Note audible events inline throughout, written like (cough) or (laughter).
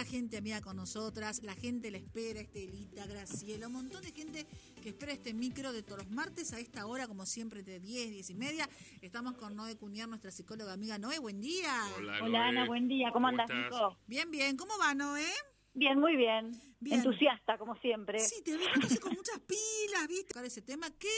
ya gente amiga con nosotras, la gente le espera, Estelita, Graciela, un montón de gente que espera este micro de todos los martes a esta hora, como siempre, de 10, 10 y media. Estamos con Noé Cuñar, nuestra psicóloga amiga Noé, buen día. Hola, Ana, buen día, ¿cómo, andas, Nico? Bien, bien, ¿cómo va, Noé? Bien, muy bien. Entusiasta, como siempre. Sí, te veo con muchas pilas, ¿viste? Ese tema que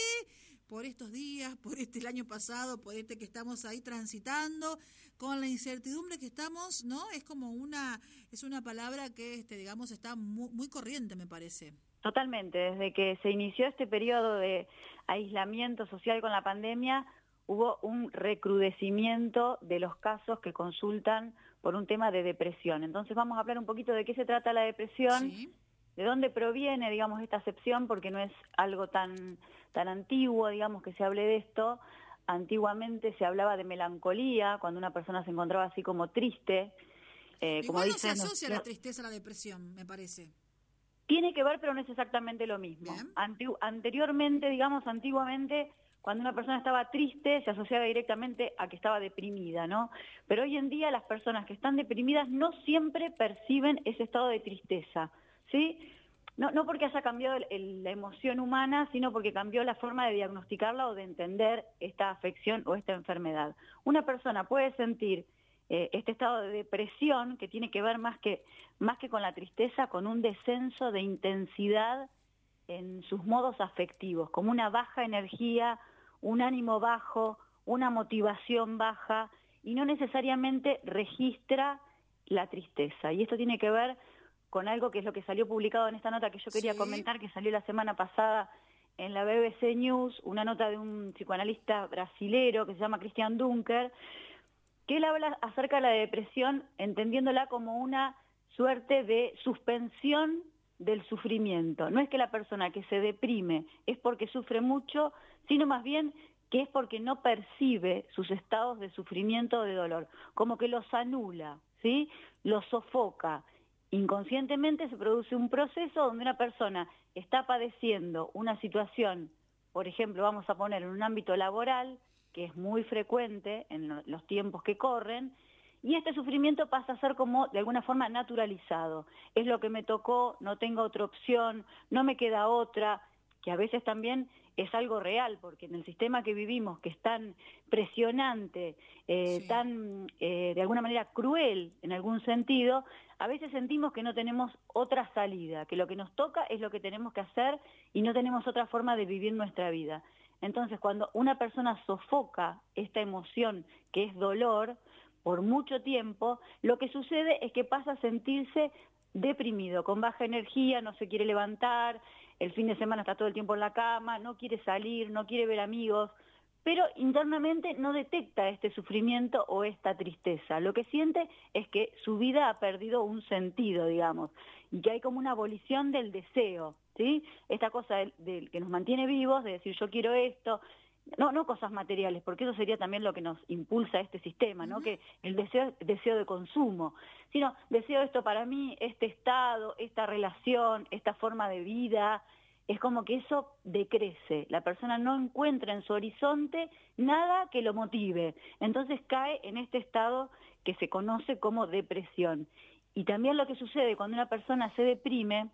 por estos días, por este el año pasado, por este que estamos ahí transitando, con la incertidumbre que estamos, ¿no? Es como una, es una palabra que, este, digamos, está muy, muy corriente, me parece. Totalmente, desde que se inició este periodo de aislamiento social con la pandemia, hubo un recrudecimiento de los casos que consultan por un tema de depresión. Entonces vamos a hablar un poquito de qué se trata la depresión, de dónde proviene, digamos, esta acepción, porque no es algo tan tan antiguo, digamos, que se hable de esto. Antiguamente se hablaba de melancolía, cuando una persona se encontraba así como triste. Eh, como no se asocia la tristeza a la depresión, me parece. Tiene que ver, pero no es exactamente lo mismo. anteriormente, digamos, antiguamente, cuando una persona estaba triste, se asociaba directamente a que estaba deprimida, ¿no? Pero hoy en día las personas que están deprimidas no siempre perciben ese estado de tristeza, no porque haya cambiado la emoción humana, sino porque cambió la forma de diagnosticarla o de entender esta afección o esta enfermedad. Una persona puede sentir eh, este estado de depresión que tiene que ver más que, más que con la tristeza, con un descenso de intensidad en sus modos afectivos, como una baja energía, un ánimo bajo, una motivación baja, y no necesariamente registra la tristeza. Y esto tiene que ver con algo que es lo que salió publicado en esta nota que yo quería comentar, que salió la semana pasada en la BBC News, una nota de un psicoanalista brasilero que se llama Christian Dunker, que él habla acerca de la depresión entendiéndola como una suerte de suspensión del sufrimiento. No es que la persona que se deprime es porque sufre mucho, sino más bien que es porque no percibe sus estados de sufrimiento o de dolor, como que los anula, ¿sí? Los sofoca inconscientemente se produce un proceso donde una persona está padeciendo una situación, por ejemplo, vamos a poner en un ámbito laboral, que es muy frecuente en los tiempos que corren, y este sufrimiento pasa a ser como de alguna forma naturalizado. Es lo que me tocó, no tengo otra opción, no me queda otra, que a veces también es algo real, porque en el sistema que vivimos, que es tan presionante, eh, tan eh, de alguna manera cruel en algún sentido, a veces sentimos que no tenemos otra salida, que lo que nos toca es lo que tenemos que hacer y no tenemos otra forma de vivir nuestra vida. Entonces, cuando una persona sofoca esta emoción que es dolor por mucho tiempo, lo que sucede es que pasa a sentirse deprimido, con baja energía, no se quiere levantar, el fin de semana está todo el tiempo en la cama, no quiere salir, no quiere ver amigos, pero internamente no detecta este sufrimiento o esta tristeza. Lo que siente es que su vida ha perdido un sentido, digamos, y que hay como una abolición del deseo, ¿sí? Esta cosa del, que nos mantiene vivos, de decir yo quiero esto, no, no cosas materiales, porque eso sería también lo que nos impulsa este sistema, ¿no? Que el deseo, deseo de consumo, sino deseo esto para mí, este estado, esta relación, esta forma de vida, es como que eso decrece, la persona no encuentra en su horizonte nada que lo motive, entonces cae en este estado que se conoce como depresión. Y también lo que sucede cuando una persona se deprime,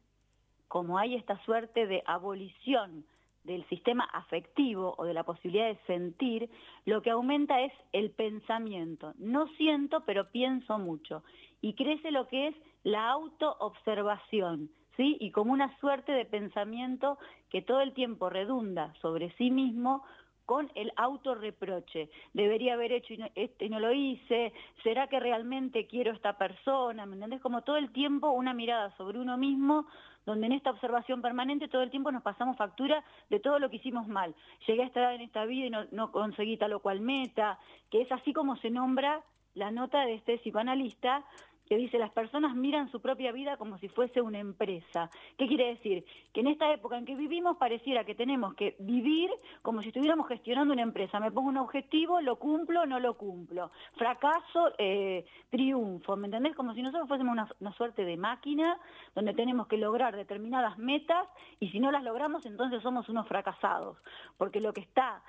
como hay esta suerte de abolición del sistema afectivo o de la posibilidad de sentir, lo que aumenta es el pensamiento. No siento, pero pienso mucho. Y crece lo que es la autoobservación, ¿sí? Y como una suerte de pensamiento que todo el tiempo redunda sobre sí mismo con el autorreproche. Debería haber hecho y no, este, no lo hice, ¿será que realmente quiero esta persona? ¿Me entendés? Como todo el tiempo una mirada sobre uno mismo, donde en esta observación permanente todo el tiempo nos pasamos factura de todo lo que hicimos mal. Llegué a esta edad en esta vida y no, no conseguí tal o cual meta, que es así como se nombra la nota de este psicoanalista, que dice las personas miran su propia vida como si fuese una empresa. ¿Qué quiere decir? Que en esta época en que vivimos pareciera que tenemos que vivir como si estuviéramos gestionando una empresa. Me pongo un objetivo, lo cumplo, no lo cumplo. Fracaso, eh, triunfo, ¿me entendés? Como si nosotros fuésemos una, una suerte de máquina donde tenemos que lograr determinadas metas y si no las logramos entonces somos unos fracasados. Porque lo que está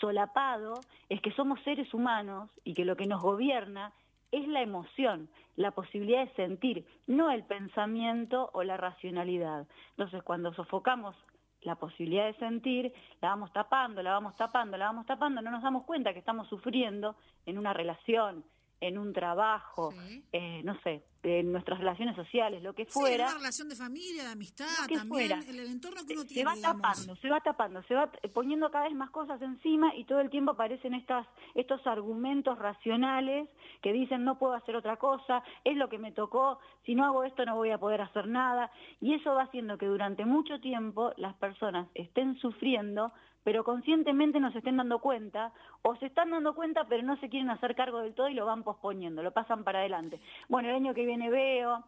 solapado es que somos seres humanos y que lo que nos gobierna es la emoción, la posibilidad de sentir, no el pensamiento o la racionalidad. Entonces, cuando sofocamos la posibilidad de sentir, la vamos tapando, la vamos tapando, la vamos tapando, no nos damos cuenta que estamos sufriendo en una relación, en un trabajo, eh, no sé, en nuestras relaciones sociales, lo que fuera. Sí, una relación de familia, de amistad, también, el, entorno que uno se va tapando, se va tapando, se va poniendo cada vez más cosas encima y todo el tiempo aparecen estas, estos argumentos racionales que dicen no puedo hacer otra cosa, es lo que me tocó, si no hago esto no voy a poder hacer nada. Y eso va haciendo que durante mucho tiempo las personas estén sufriendo pero conscientemente no se estén dando cuenta, o se están dando cuenta pero no se quieren hacer cargo del todo y lo van posponiendo, lo pasan para adelante. Bueno, el año que viene veo,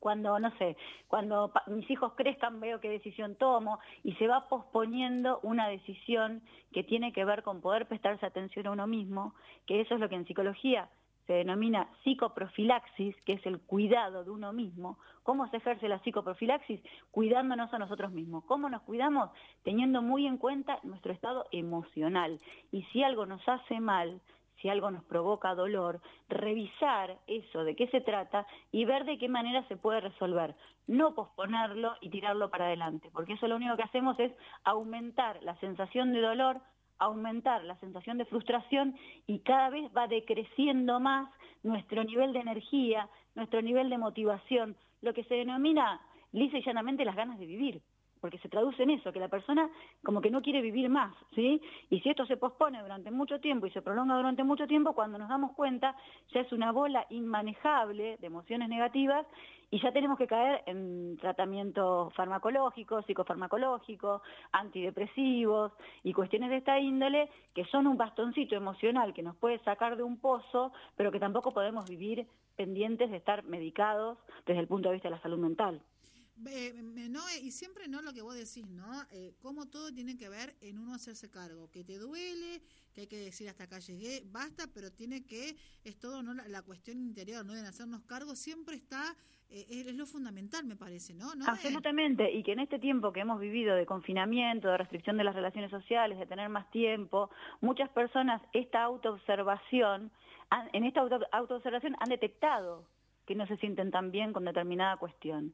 cuando, no sé, cuando mis hijos crezcan veo qué decisión tomo y se va posponiendo una decisión que tiene que ver con poder prestarse atención a uno mismo, que eso es lo que en psicología se denomina psicoprofilaxis, que es el cuidado de uno mismo. ¿Cómo se ejerce la psicoprofilaxis? Cuidándonos a nosotros mismos. ¿Cómo nos cuidamos? Teniendo muy en cuenta nuestro estado emocional. Y si algo nos hace mal, si algo nos provoca dolor, revisar eso, de qué se trata y ver de qué manera se puede resolver. No posponerlo y tirarlo para adelante, porque eso lo único que hacemos es aumentar la sensación de dolor, aumentar la sensación de frustración y cada vez va decreciendo más nuestro nivel de energía, nuestro nivel de motivación, lo que se denomina lisa y llanamente las ganas de vivir porque se traduce en eso, que la persona como que no quiere vivir más, ¿sí? Y si esto se pospone durante mucho tiempo y se prolonga durante mucho tiempo, cuando nos damos cuenta ya es una bola inmanejable de emociones negativas y ya tenemos que caer en tratamiento farmacológico, psicofarmacológico, antidepresivos y cuestiones de esta índole que son un bastoncito emocional que nos puede sacar de un pozo, pero que tampoco podemos vivir pendientes de estar medicados desde el punto de vista de la salud mental. No, y siempre no lo que vos decís, ¿no? Eh, todo tiene que ver en uno hacerse cargo, que te duele, que hay que decir hasta acá llegué, basta, pero tiene que, es todo, ¿no? La, la cuestión interior, ¿no? De hacernos cargo, siempre está eh, es lo fundamental, me parece, ¿no? ¿no? Absolutamente, y que en este tiempo que hemos vivido de confinamiento, de restricción de las relaciones sociales, de tener más tiempo, muchas personas esta autoobservación, en esta autoobservación han detectado que no se sienten tan bien con determinada cuestión.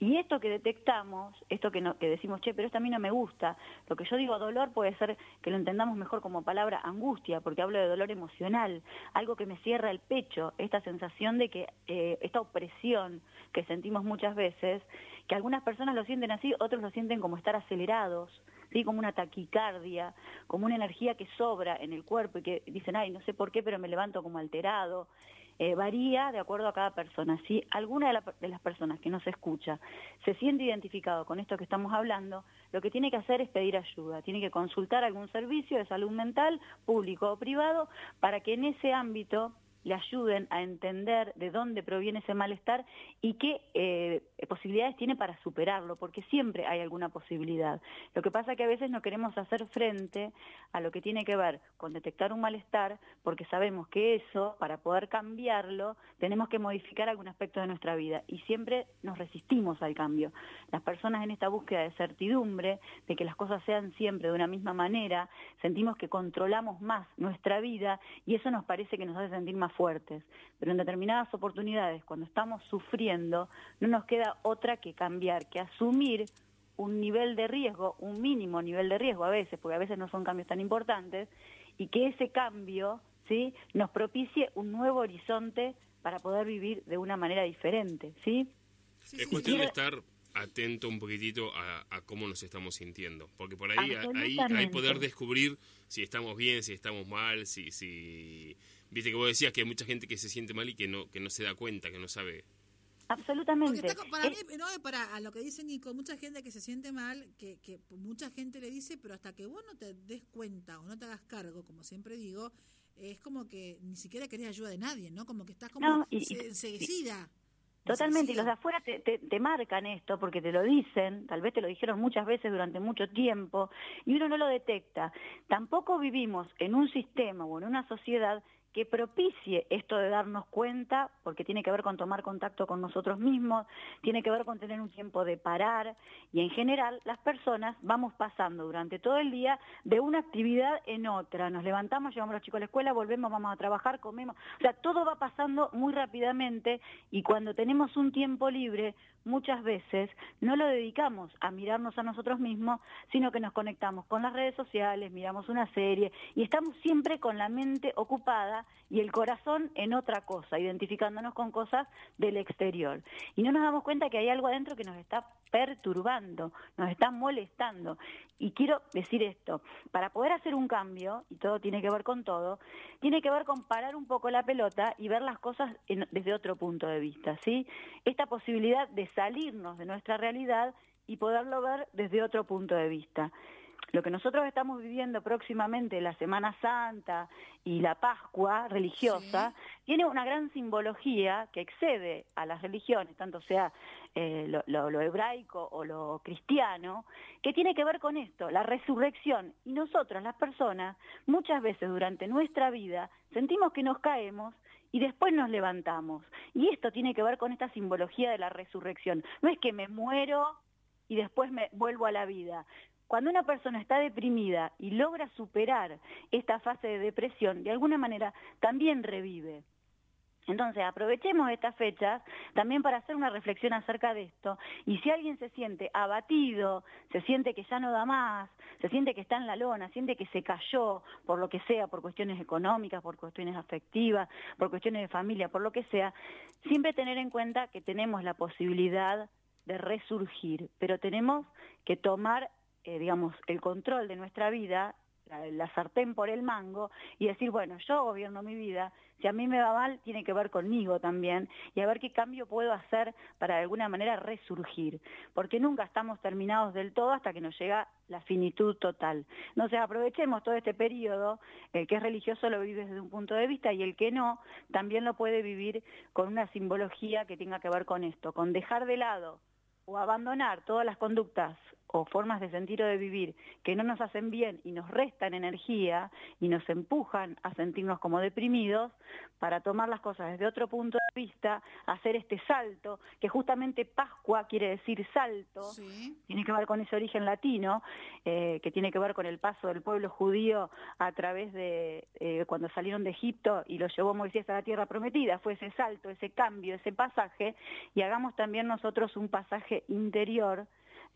Y esto que detectamos, esto que, que decimos, che, pero esto a mí no me gusta, lo que yo digo dolor puede ser que lo entendamos mejor como palabra angustia, porque hablo de dolor emocional, algo que me cierra el pecho, esta sensación de que, eh, esta opresión que sentimos muchas veces, que algunas personas lo sienten así, otros lo sienten como estar acelerados, ¿sí? como una taquicardia, como una energía que sobra en el cuerpo y que dicen, ay, no sé por qué, pero me levanto como alterado. Eh, varía de acuerdo a cada persona. Si alguna de, las personas que nos escucha se siente identificado con esto que estamos hablando, lo que tiene que hacer es pedir ayuda, tiene que consultar algún servicio de salud mental, público o privado, para que en ese ámbito le ayuden a entender de dónde proviene ese malestar y qué eh, posibilidades tiene para superarlo, porque siempre hay alguna posibilidad. Lo que pasa es que a veces no queremos hacer frente a lo que tiene que ver con detectar un malestar, porque sabemos que eso, para poder cambiarlo, tenemos que modificar algún aspecto de nuestra vida y siempre nos resistimos al cambio. Las personas en esta búsqueda de certidumbre, de que las cosas sean siempre de una misma manera, sentimos que controlamos más nuestra vida y eso nos parece que nos hace sentir más fuertes, pero en determinadas oportunidades, cuando estamos sufriendo, no nos queda otra que cambiar, que asumir un nivel de riesgo, un mínimo nivel de riesgo a veces, porque a veces no son cambios tan importantes, y que ese cambio ¿sí? nos propicie un nuevo horizonte para poder vivir de una manera diferente. ¿sí? es cuestión de estar atento un poquitito a, cómo nos estamos sintiendo, porque por ahí, ahí hay poder descubrir si estamos bien, si estamos mal, si, si Viste que vos decías que hay mucha gente que se siente mal y que no, que no se da cuenta, que no sabe. Absolutamente. para mí, no, para a lo que dice Nico, mucha gente que se siente mal, que, que mucha gente le dice, pero hasta que vos no te des cuenta o no te hagas cargo, como siempre digo, es como que ni siquiera querés ayuda de nadie, ¿no? Como que estás como enseguecida. Totalmente, y los de afuera te, te, marcan esto porque te lo dicen, tal vez te lo dijeron muchas veces durante mucho tiempo, y uno no lo detecta. Tampoco vivimos en un sistema o en una sociedad que propicie esto de darnos cuenta, porque tiene que ver con tomar contacto con nosotros mismos, tiene que ver con tener un tiempo de parar y en general las personas vamos pasando durante todo el día de una actividad en otra. Nos levantamos, llevamos a los chicos a la escuela, volvemos, vamos a trabajar, comemos. O sea, todo va pasando muy rápidamente y cuando tenemos un tiempo libre, muchas veces no lo dedicamos a mirarnos a nosotros mismos, sino que nos conectamos con las redes sociales, miramos una serie y estamos siempre con la mente ocupada y el corazón en otra cosa, identificándonos con cosas del exterior. Y no nos damos cuenta que hay algo adentro que nos está perturbando, nos está molestando. Y quiero decir esto, para poder hacer un cambio, y todo tiene que ver con todo, tiene que ver con parar un poco la pelota y ver las cosas desde otro punto de vista, ¿sí? Esta posibilidad de salirnos de nuestra realidad y poderlo ver desde otro punto de vista. Lo que nosotros estamos viviendo próximamente, la Semana Santa y la Pascua religiosa, tiene una gran simbología que excede a las religiones, tanto sea eh, lo, hebraico o lo cristiano, que tiene que ver con esto, la resurrección. Y nosotros, las personas, muchas veces durante nuestra vida sentimos que nos caemos y después nos levantamos. Y esto tiene que ver con esta simbología de la resurrección. No es que me muero y después me vuelvo a la vida. Cuando una persona está deprimida y logra superar esta fase de depresión, de alguna manera también revive. Entonces, aprovechemos estas fechas también para hacer una reflexión acerca de esto. Y si alguien se siente abatido, se siente que ya no da más, se siente que está en la lona, siente que se cayó por lo que sea, por cuestiones económicas, por cuestiones afectivas, por cuestiones de familia, por lo que sea, siempre tener en cuenta que tenemos la posibilidad de resurgir, pero tenemos que tomar eh, digamos, el control de nuestra vida, la, sartén por el mango, y decir, bueno, yo gobierno mi vida, si a mí me va mal, tiene que ver conmigo también, y a ver qué cambio puedo hacer para de alguna manera resurgir, porque nunca estamos terminados del todo hasta que nos llega la finitud total. Entonces aprovechemos todo este periodo, el que es religioso lo vive desde un punto de vista y el que no, también lo puede vivir con una simbología que tenga que ver con esto, con dejar de lado o abandonar todas las conductas o formas de sentir o de vivir que no nos hacen bien y nos restan energía y nos empujan a sentirnos como deprimidos, para tomar las cosas desde otro punto de vista, hacer este salto, que justamente Pascua quiere decir salto, tiene que ver con ese origen latino, eh, que tiene que ver con el paso del pueblo judío a través de eh, cuando salieron de Egipto y lo llevó Moisés a la tierra prometida, fue ese salto, ese cambio, ese pasaje, y hagamos también nosotros un pasaje interior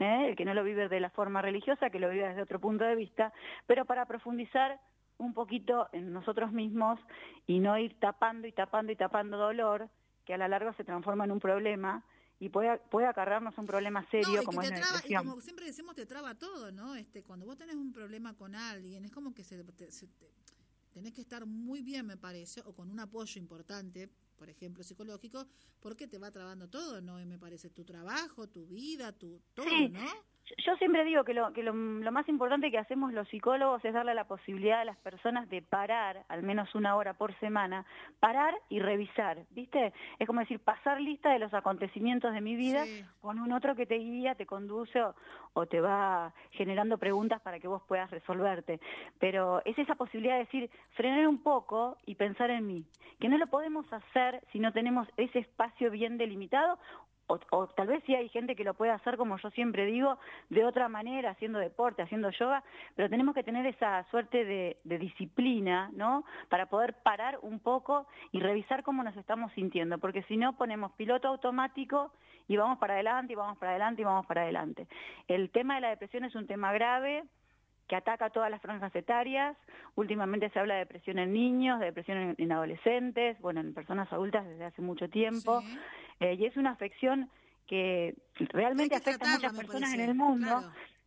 ¿eh? el que no lo vive de la forma religiosa, que lo vive desde otro punto de vista, pero para profundizar un poquito en nosotros mismos y no ir tapando y tapando y tapando dolor, que a la larga se transforma en un problema y puede, puede acarrearnos un problema serio como es la Y como siempre decimos, te traba todo, ¿no? Este, cuando vos tenés un problema con alguien, es como que se, tenés que estar muy bien, me parece, o con un apoyo importante, por ejemplo, psicológico, porque te va trabando todo, ¿no? me parece tu trabajo, tu vida, tu todo, ¿no? Yo siempre digo que, lo, que lo, más importante que hacemos los psicólogos es darle la posibilidad a las personas de parar, al menos una hora por semana, parar y revisar, ¿viste? Es como decir, pasar lista de los acontecimientos de mi vida con un otro que te guía, te conduce o, te va generando preguntas para que vos puedas resolverte. Pero es esa posibilidad de decir, frenar un poco y pensar en mí, que no lo podemos hacer si no tenemos ese espacio bien delimitado o, tal vez sí hay gente que lo puede hacer, como yo siempre digo, de otra manera, haciendo deporte, haciendo yoga, pero tenemos que tener esa suerte de, disciplina, ¿no? Para poder parar un poco y revisar cómo nos estamos sintiendo, porque si no ponemos piloto automático y vamos para adelante, y vamos para adelante, y vamos para adelante. El tema de la depresión es un tema grave, que ataca a todas las franjas etarias. Últimamente se habla de depresión en niños, de depresión en, adolescentes, bueno, en personas adultas desde hace mucho tiempo. Eh, y es una afección que realmente afecta a muchas personas en el mundo.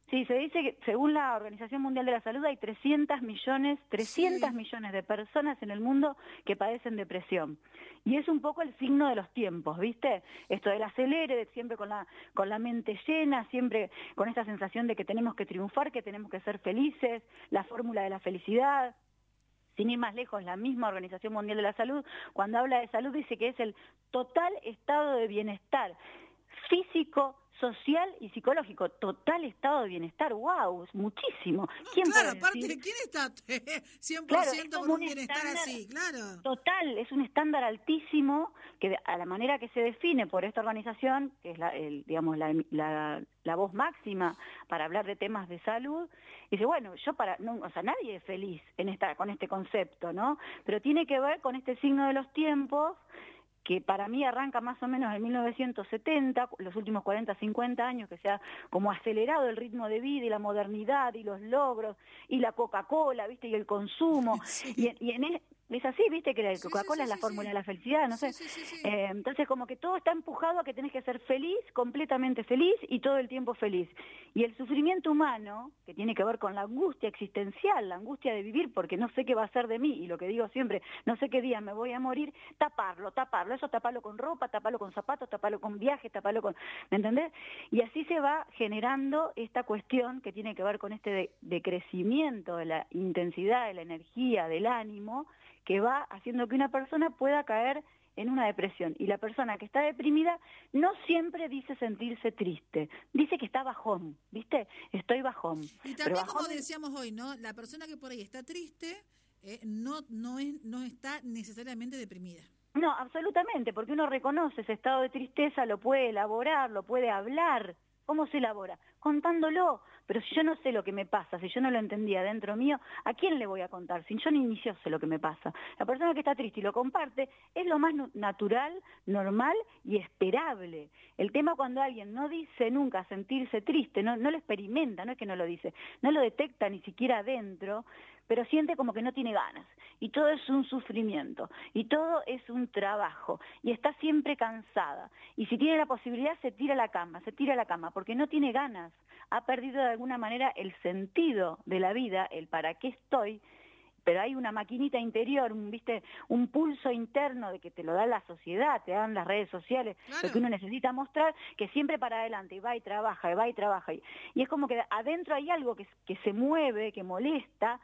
Sí, se dice que según la Organización Mundial de la Salud hay 300 millones, 300 millones de personas en el mundo que padecen depresión. Y es un poco el signo de los tiempos, ¿viste? Esto del acelere, de siempre con la, con la mente llena, siempre con esta sensación de que tenemos que triunfar, que tenemos que ser felices, la fórmula de la felicidad. Sin ir más lejos, la misma Organización Mundial de la Salud, cuando habla de salud, dice que es el total estado de bienestar físico, social y psicológico, total estado de bienestar, wow, muchísimo. ¿Quién claro, aparte, ¿quién está (laughs) 100% con un bienestar así? Claro. Total, es un estándar altísimo que a la manera que se define por esta organización, que es la, digamos, la, la, voz máxima para hablar de temas de salud, dice, bueno, yo para, no, o sea, nadie es feliz en esta, con este concepto, ¿no? Pero tiene que ver con este signo de los tiempos, que para mí arranca más o menos en 1970, los últimos 40, 50 años, que se ha como acelerado el ritmo de vida y la modernidad y los logros y la Coca-Cola, ¿viste? Y el consumo. (laughs) Y, y, en, e, es así, viste, que la Coca-Cola es la fórmula de la felicidad, no sé. Eh, entonces, como que todo está empujado a que tenés que ser feliz, completamente feliz y todo el tiempo feliz. Y el sufrimiento humano, que tiene que ver con la angustia existencial, la angustia de vivir porque no sé qué va a ser de mí, y lo que digo siempre, no sé qué día me voy a morir, taparlo, taparlo, eso taparlo con ropa, taparlo con zapatos, taparlo con viajes, taparlo con... ¿Me entendés? Y así se va generando esta cuestión que tiene que ver con este decrecimiento de la intensidad, de la energía, del ánimo, que va haciendo que una persona pueda caer en una depresión. Y la persona que está deprimida no siempre dice sentirse triste, dice que está bajón, ¿viste? Estoy bajón. Y también como decíamos hoy, ¿no? La persona que por ahí está triste eh, no, no, es, no está necesariamente deprimida. No, absolutamente, porque uno reconoce ese estado de tristeza, lo puede elaborar, lo puede hablar. ¿Cómo se elabora? Contándolo. Pero si yo no sé lo que me pasa, si yo no lo entendía dentro mío, ¿a quién le voy a contar? Si yo ni yo sé lo que me pasa. La persona que está triste y lo comparte es lo más natural, normal y esperable. El tema cuando alguien no dice nunca sentirse triste, no, no lo experimenta, no es que no lo dice, no lo detecta ni siquiera adentro, pero siente como que no tiene ganas. Y todo es un sufrimiento, y todo es un trabajo, y está siempre cansada. Y si tiene la posibilidad, se tira a la cama, se tira a la cama, porque no tiene ganas. Ha perdido de alguna manera el sentido de la vida, el para qué estoy, pero hay una maquinita interior, un, ¿viste? un pulso interno de que te lo da la sociedad, te dan las redes sociales, lo que uno necesita mostrar, que siempre para adelante, y va y trabaja, y va y trabaja. Y, es como que adentro hay algo que, que se mueve, que molesta,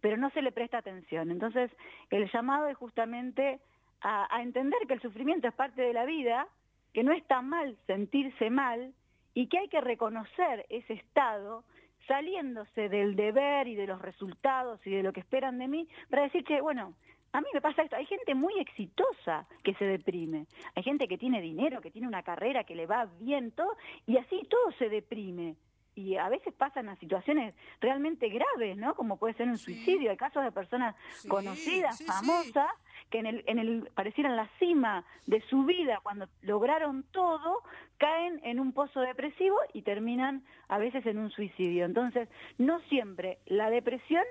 pero no se le presta atención. Entonces, el llamado es justamente a, entender que el sufrimiento es parte de la vida, que no está mal sentirse mal y que hay que reconocer ese estado saliéndose del deber y de los resultados y de lo que esperan de mí para decir que, bueno, a mí me pasa esto, hay gente muy exitosa que se deprime, hay gente que tiene dinero, que tiene una carrera, que le va bien, todo, y así todo se deprime y a veces pasan a situaciones realmente graves, ¿no? Como puede ser un suicidio. Hay casos de personas conocidas, famosas, que en el, en el, parecieran la cima de su vida, cuando lograron todo, caen en un pozo depresivo y terminan a veces en un suicidio. Entonces, no siempre la depresión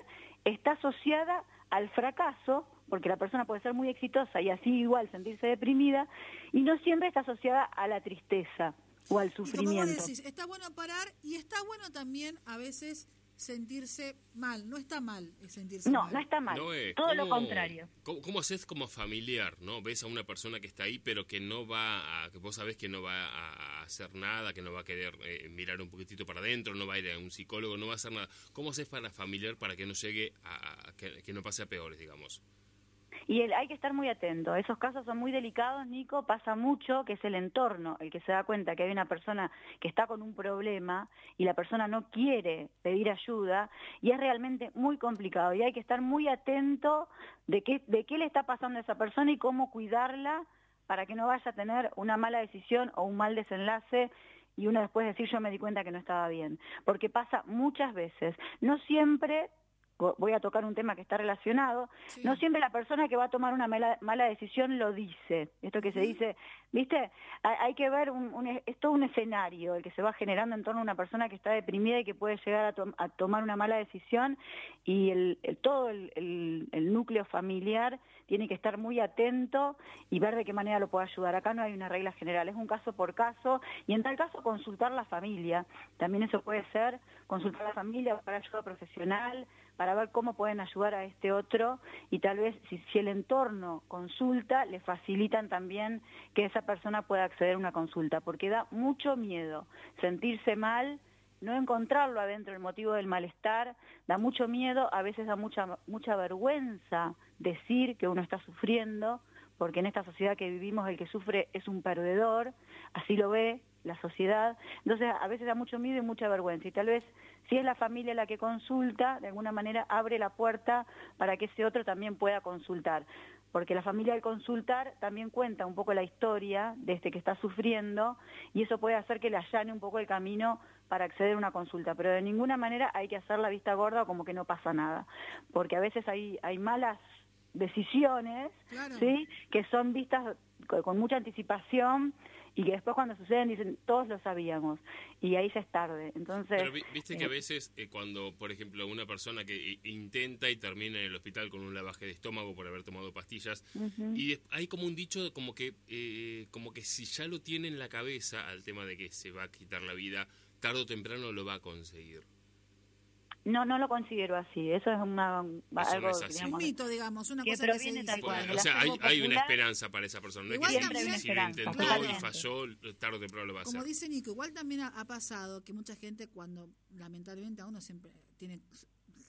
está asociada al fracaso, porque la persona puede ser muy exitosa y así igual sentirse deprimida, y no siempre está asociada a la tristeza o al sufrimiento. está bueno parar y está bueno también a veces sentirse mal. No está mal sentirse no, mal. No, está mal. Todo lo contrario. ¿cómo, haces como familiar? no Ves a una persona que está ahí, pero que no va a. que vos sabés que no va a hacer nada, que no va a querer eh, mirar un poquitito para adentro, no va a ir a un psicólogo, no va a hacer nada. ¿Cómo haces para familiar para que no llegue a. que, que no pase a peores, digamos? Y hay que estar muy atento. Esos casos son muy delicados, Nico. Pasa mucho que es el entorno el que se da cuenta que hay una persona que está con un problema y la persona no quiere pedir ayuda y es realmente muy complicado. Y hay que estar muy atento de qué, de qué le está pasando a esa persona y cómo cuidarla para que no vaya a tener una mala decisión o un mal desenlace y uno después decir yo me di cuenta que no estaba bien. Porque pasa muchas veces. No siempre voy a tocar un tema que está relacionado, no siempre la persona que va a tomar una mala, decisión lo dice. Esto que se dice, ¿viste? Hay, que ver, un, es todo un escenario el que se va generando en torno a una persona que está deprimida y que puede llegar a, tomar una mala decisión y el, todo el, núcleo familiar tiene que estar muy atento y ver de qué manera lo puede ayudar. Acá no hay una regla general, es un caso por caso y en tal caso consultar la familia. También eso puede ser consultar la familia, buscar ayuda profesional, para ver cómo pueden ayudar a este otro y tal vez si, el entorno consulta, le facilitan también que esa persona pueda acceder a una consulta, porque da mucho miedo sentirse mal, no encontrarlo adentro el motivo del malestar, da mucho miedo, a veces da mucha, mucha vergüenza decir que uno está sufriendo, porque en esta sociedad que vivimos el que sufre es un perdedor, así lo ve la sociedad. Entonces, a veces da mucho miedo y mucha vergüenza. Y tal vez, si es la familia la que consulta, de alguna manera abre la puerta para que ese otro también pueda consultar. Porque la familia al consultar también cuenta un poco la historia de este que está sufriendo y eso puede hacer que le allane un poco el camino para acceder a una consulta. Pero de ninguna manera hay que hacer la vista gorda como que no pasa nada. Porque a veces hay malas decisiones, ¿sí? Que son vistas con mucha anticipación y que después cuando suceden dicen todos lo sabíamos y ahí ya es tarde. Entonces pero viste que a eh, veces eh, cuando por ejemplo una persona que intenta y termina en el hospital con un lavaje de estómago por haber tomado pastillas y hay como un dicho como que eh, como que si ya lo tiene en la cabeza al tema de que se va a quitar la vida tarde o temprano lo va a conseguir no, no lo considero así. Eso es una, algo, un mito, digamos, una cosa que se tal cual. O sea, hay, hay, una esperanza para esa persona. No igual es que si, lo intentó y falló, tarde o temprano lo va a hacer. Como dice Nico, igual también ha, pasado que mucha gente cuando, lamentablemente, a uno siempre tiene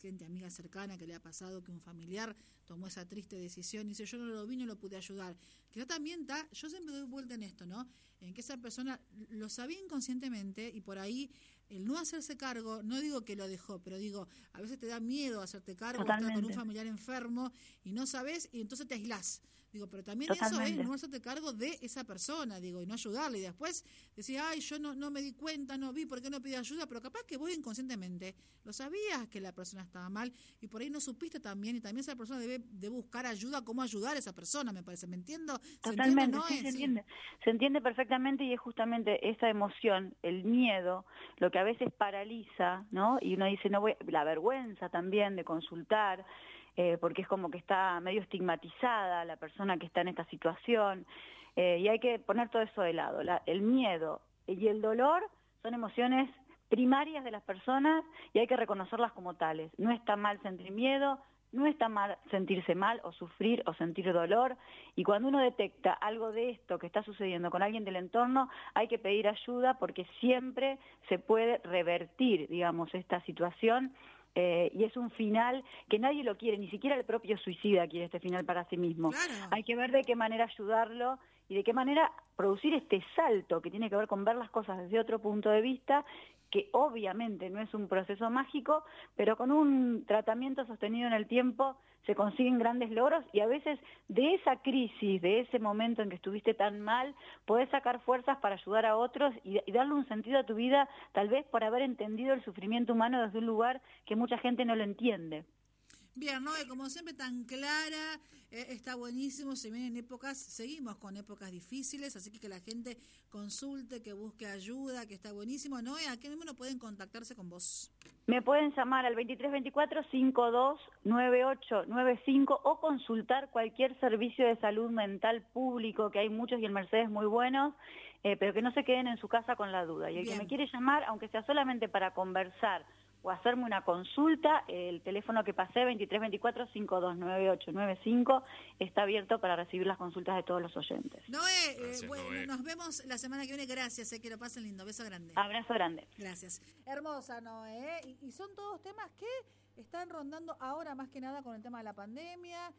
gente amiga cercana que le ha pasado que un familiar tomó esa triste decisión y dice yo no lo vi no lo pude ayudar que yo también está yo siempre doy vuelta en esto no en que esa persona lo sabía inconscientemente y por ahí el no hacerse cargo, no digo que lo dejó, pero digo, a veces te da miedo hacerte cargo, estar con un familiar enfermo y no sabes y entonces te aislás. Digo, pero también eso es no hacerte cargo de esa persona, digo, y no ayudarle. Y después decía, ay, yo no, no me di cuenta, no vi, ¿por qué no pedí ayuda? Pero capaz que vos inconscientemente lo sabías que la persona estaba mal y por ahí no supiste también. Y también esa persona debe de buscar ayuda, cómo ayudar a esa persona, me parece. ¿Me entiendo? Totalmente, se entiende. Se entiende perfectamente y es justamente esa emoción, el miedo, lo que a veces paraliza, ¿no? Y uno dice, no voy, la vergüenza también de consultar. Eh, porque es como que está medio estigmatizada la persona que está en esta situación, eh, y hay que poner todo eso de lado. el miedo y el dolor son emociones primarias de las personas y hay que reconocerlas como tales. No está mal sentir miedo, no está mal sentirse mal o sufrir o sentir dolor y cuando uno detecta algo de esto que está sucediendo con alguien del entorno hay que pedir ayuda porque siempre se puede revertir, digamos, esta situación eh, y es un final que nadie lo quiere, ni siquiera el propio suicida quiere este final para sí mismo. Hay que ver de qué manera ayudarlo y de qué manera producir este salto que tiene que ver con ver las cosas desde otro punto de vista que obviamente no es un proceso mágico, pero con un tratamiento sostenido en el tiempo se consiguen grandes logros y a veces de esa crisis, de ese momento en que estuviste tan mal, podés sacar fuerzas para ayudar a otros y, darle un sentido a tu vida, tal vez por haber entendido el sufrimiento humano desde un lugar que mucha gente no lo entiende. Bien, ¿no? Como siempre tan clara, eh, está buenísimo, se vienen épocas, seguimos con épocas difíciles, así que que la gente consulte, que busque ayuda, que está buenísimo. ¿no? ¿A qué número pueden contactarse con vos? Me pueden llamar al 2324-529895 o consultar cualquier servicio de salud mental público, que hay muchos y el Mercedes muy buenos, eh, pero que no se queden en su casa con la duda. Y el que me quiere llamar, aunque sea solamente para conversar, o hacerme una consulta, el teléfono que pasé, 2324-529895, está abierto para recibir las consultas de todos los oyentes. Noé, eh, bueno, nos vemos la semana que viene. Gracias, eh, que lo pasen lindo. Beso grande. Abrazo grande. Gracias. Hermosa, Noé. Y, y son todos temas que están rondando ahora más que nada con el tema de la pandemia